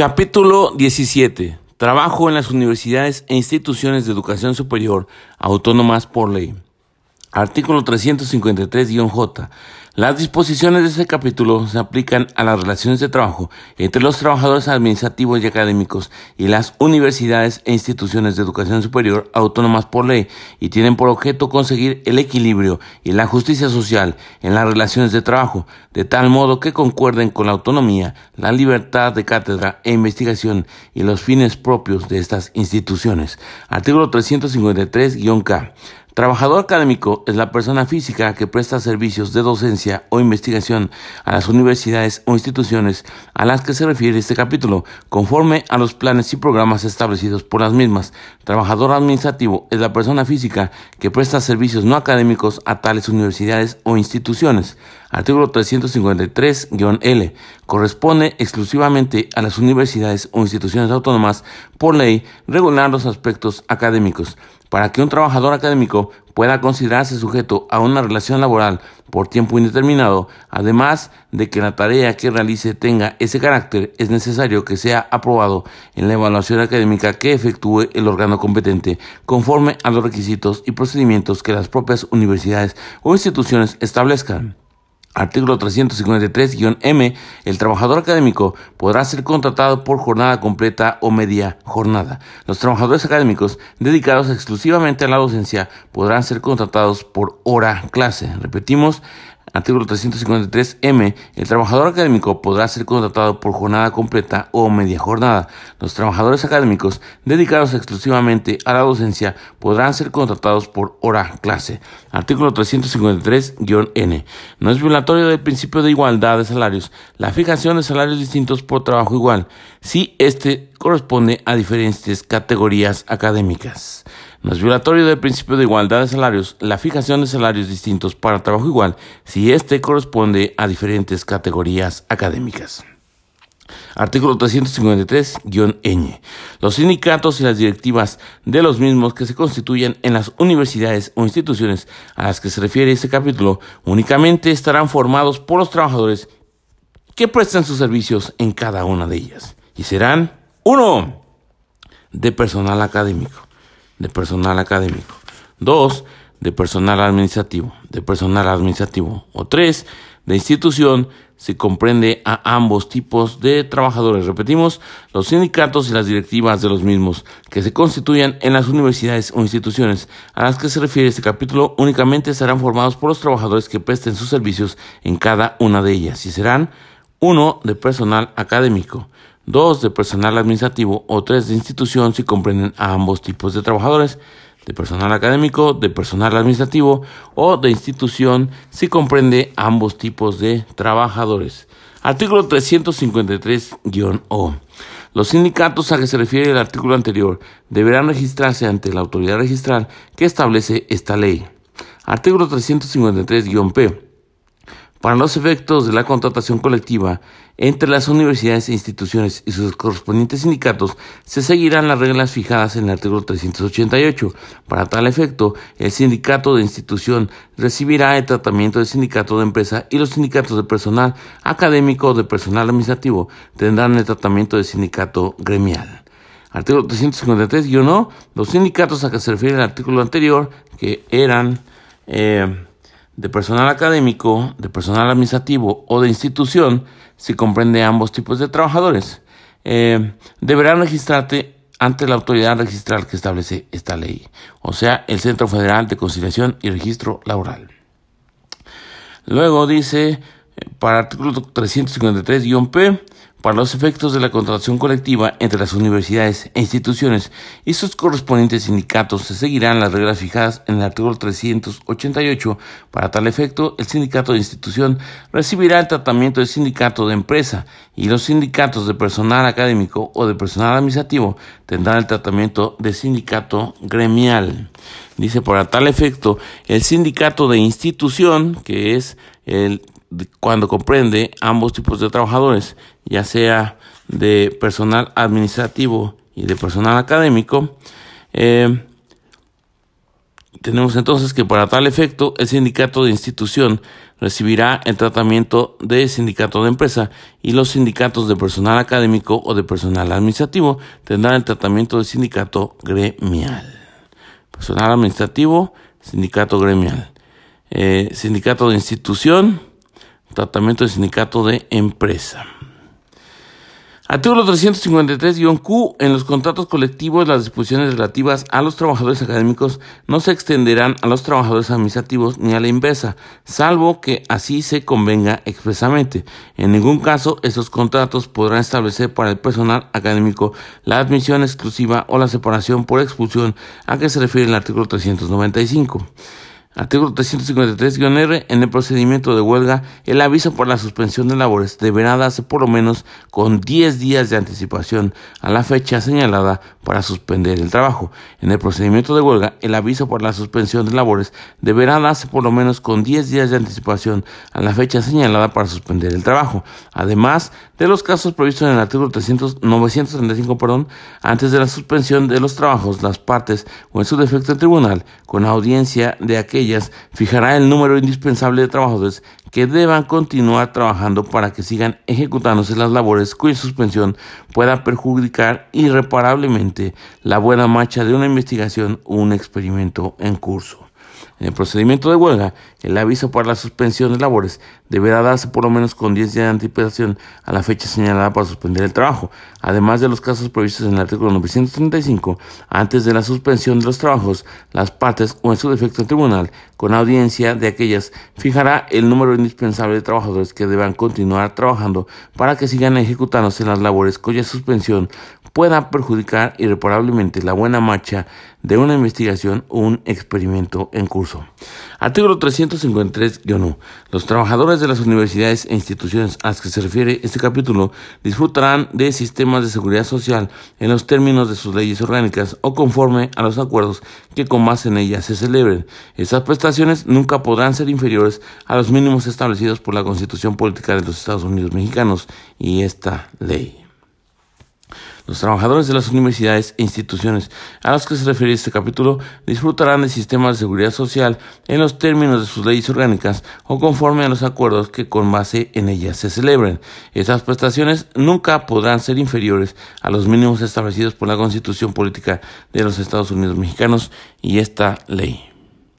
Capítulo 17. Trabajo en las universidades e instituciones de educación superior autónomas por ley. Artículo 353-J. Las disposiciones de este capítulo se aplican a las relaciones de trabajo entre los trabajadores administrativos y académicos y las universidades e instituciones de educación superior autónomas por ley y tienen por objeto conseguir el equilibrio y la justicia social en las relaciones de trabajo, de tal modo que concuerden con la autonomía, la libertad de cátedra e investigación y los fines propios de estas instituciones. Artículo 353-K. Trabajador académico es la persona física que presta servicios de docencia o investigación a las universidades o instituciones a las que se refiere este capítulo, conforme a los planes y programas establecidos por las mismas. Trabajador administrativo es la persona física que presta servicios no académicos a tales universidades o instituciones. Artículo 353-L. Corresponde exclusivamente a las universidades o instituciones autónomas por ley regular los aspectos académicos. Para que un trabajador académico pueda considerarse sujeto a una relación laboral por tiempo indeterminado, además de que la tarea que realice tenga ese carácter, es necesario que sea aprobado en la evaluación académica que efectúe el órgano competente, conforme a los requisitos y procedimientos que las propias universidades o instituciones establezcan. Artículo 353-M. El trabajador académico podrá ser contratado por jornada completa o media jornada. Los trabajadores académicos dedicados exclusivamente a la docencia podrán ser contratados por hora clase. Repetimos, Artículo 353M. El trabajador académico podrá ser contratado por jornada completa o media jornada. Los trabajadores académicos dedicados exclusivamente a la docencia podrán ser contratados por hora clase. Artículo 353-N. No es violatorio del principio de igualdad de salarios la fijación de salarios distintos por trabajo igual, si éste corresponde a diferentes categorías académicas. No es violatorio del principio de igualdad de salarios la fijación de salarios distintos para trabajo igual si éste corresponde a diferentes categorías académicas. Artículo 353-ñ. Los sindicatos y las directivas de los mismos que se constituyan en las universidades o instituciones a las que se refiere este capítulo únicamente estarán formados por los trabajadores que prestan sus servicios en cada una de ellas. Y serán, uno, de personal académico de personal académico. Dos, de personal administrativo, de personal administrativo. O tres, de institución, se comprende a ambos tipos de trabajadores. Repetimos, los sindicatos y las directivas de los mismos que se constituyan en las universidades o instituciones a las que se refiere este capítulo únicamente serán formados por los trabajadores que presten sus servicios en cada una de ellas y serán uno de personal académico, dos de personal administrativo o tres de institución si comprenden a ambos tipos de trabajadores, de personal académico, de personal administrativo o de institución si comprende ambos tipos de trabajadores. Artículo 353-O. Los sindicatos a que se refiere el artículo anterior deberán registrarse ante la autoridad registral que establece esta ley. Artículo 353-P. Para los efectos de la contratación colectiva entre las universidades e instituciones y sus correspondientes sindicatos, se seguirán las reglas fijadas en el artículo 388. Para tal efecto, el sindicato de institución recibirá el tratamiento del sindicato de empresa y los sindicatos de personal académico o de personal administrativo tendrán el tratamiento del sindicato gremial. Artículo 353-1. Los sindicatos a que se refiere el artículo anterior, que eran... Eh, de personal académico, de personal administrativo o de institución, si comprende ambos tipos de trabajadores, eh, deberán registrarte ante la autoridad registral que establece esta ley, o sea, el Centro Federal de Conciliación y Registro Laboral. Luego dice, eh, para artículo 353-P, para los efectos de la contratación colectiva entre las universidades e instituciones y sus correspondientes sindicatos se seguirán las reglas fijadas en el artículo 388. Para tal efecto, el sindicato de institución recibirá el tratamiento de sindicato de empresa y los sindicatos de personal académico o de personal administrativo tendrán el tratamiento de sindicato gremial. Dice, para tal efecto, el sindicato de institución, que es el cuando comprende ambos tipos de trabajadores, ya sea de personal administrativo y de personal académico, eh, tenemos entonces que para tal efecto el sindicato de institución recibirá el tratamiento de sindicato de empresa y los sindicatos de personal académico o de personal administrativo tendrán el tratamiento de sindicato gremial. Personal administrativo, sindicato gremial. Eh, sindicato de institución, tratamiento de sindicato de empresa. Artículo 353-Q. En los contratos colectivos, las disposiciones relativas a los trabajadores académicos no se extenderán a los trabajadores administrativos ni a la inversa, salvo que así se convenga expresamente. En ningún caso, estos contratos podrán establecer para el personal académico la admisión exclusiva o la separación por expulsión a que se refiere el artículo 395. Artículo 353-R. En el procedimiento de huelga, el aviso por la suspensión de labores deberá darse por lo menos con 10 días de anticipación a la fecha señalada para suspender el trabajo. En el procedimiento de huelga, el aviso por la suspensión de labores deberá darse por lo menos con 10 días de anticipación a la fecha señalada para suspender el trabajo. Además de los casos previstos en el artículo 300, 935, perdón, antes de la suspensión de los trabajos, las partes o en su defecto el tribunal, con audiencia de aquel ellas fijará el número indispensable de trabajadores que deban continuar trabajando para que sigan ejecutándose las labores cuya suspensión pueda perjudicar irreparablemente la buena marcha de una investigación o un experimento en curso. En el procedimiento de huelga, el aviso para la suspensión de labores deberá darse por lo menos con 10 días de anticipación a la fecha señalada para suspender el trabajo, además de los casos previstos en el artículo 935, antes de la suspensión de los trabajos, las partes o en su defecto el tribunal, con audiencia de aquellas, fijará el número indispensable de trabajadores que deban continuar trabajando para que sigan ejecutándose las labores cuya suspensión pueda perjudicar irreparablemente la buena marcha de una investigación o un experimento en curso. Artículo 353-1. Los trabajadores de las universidades e instituciones a las que se refiere este capítulo disfrutarán de sistemas de seguridad social en los términos de sus leyes orgánicas o conforme a los acuerdos que con base en ellas se celebren. Estas prestaciones nunca podrán ser inferiores a los mínimos establecidos por la Constitución Política de los Estados Unidos Mexicanos y esta ley. Los trabajadores de las universidades e instituciones a los que se refiere este capítulo disfrutarán de sistemas de seguridad social en los términos de sus leyes orgánicas o conforme a los acuerdos que con base en ellas se celebren. Estas prestaciones nunca podrán ser inferiores a los mínimos establecidos por la Constitución Política de los Estados Unidos Mexicanos y esta ley.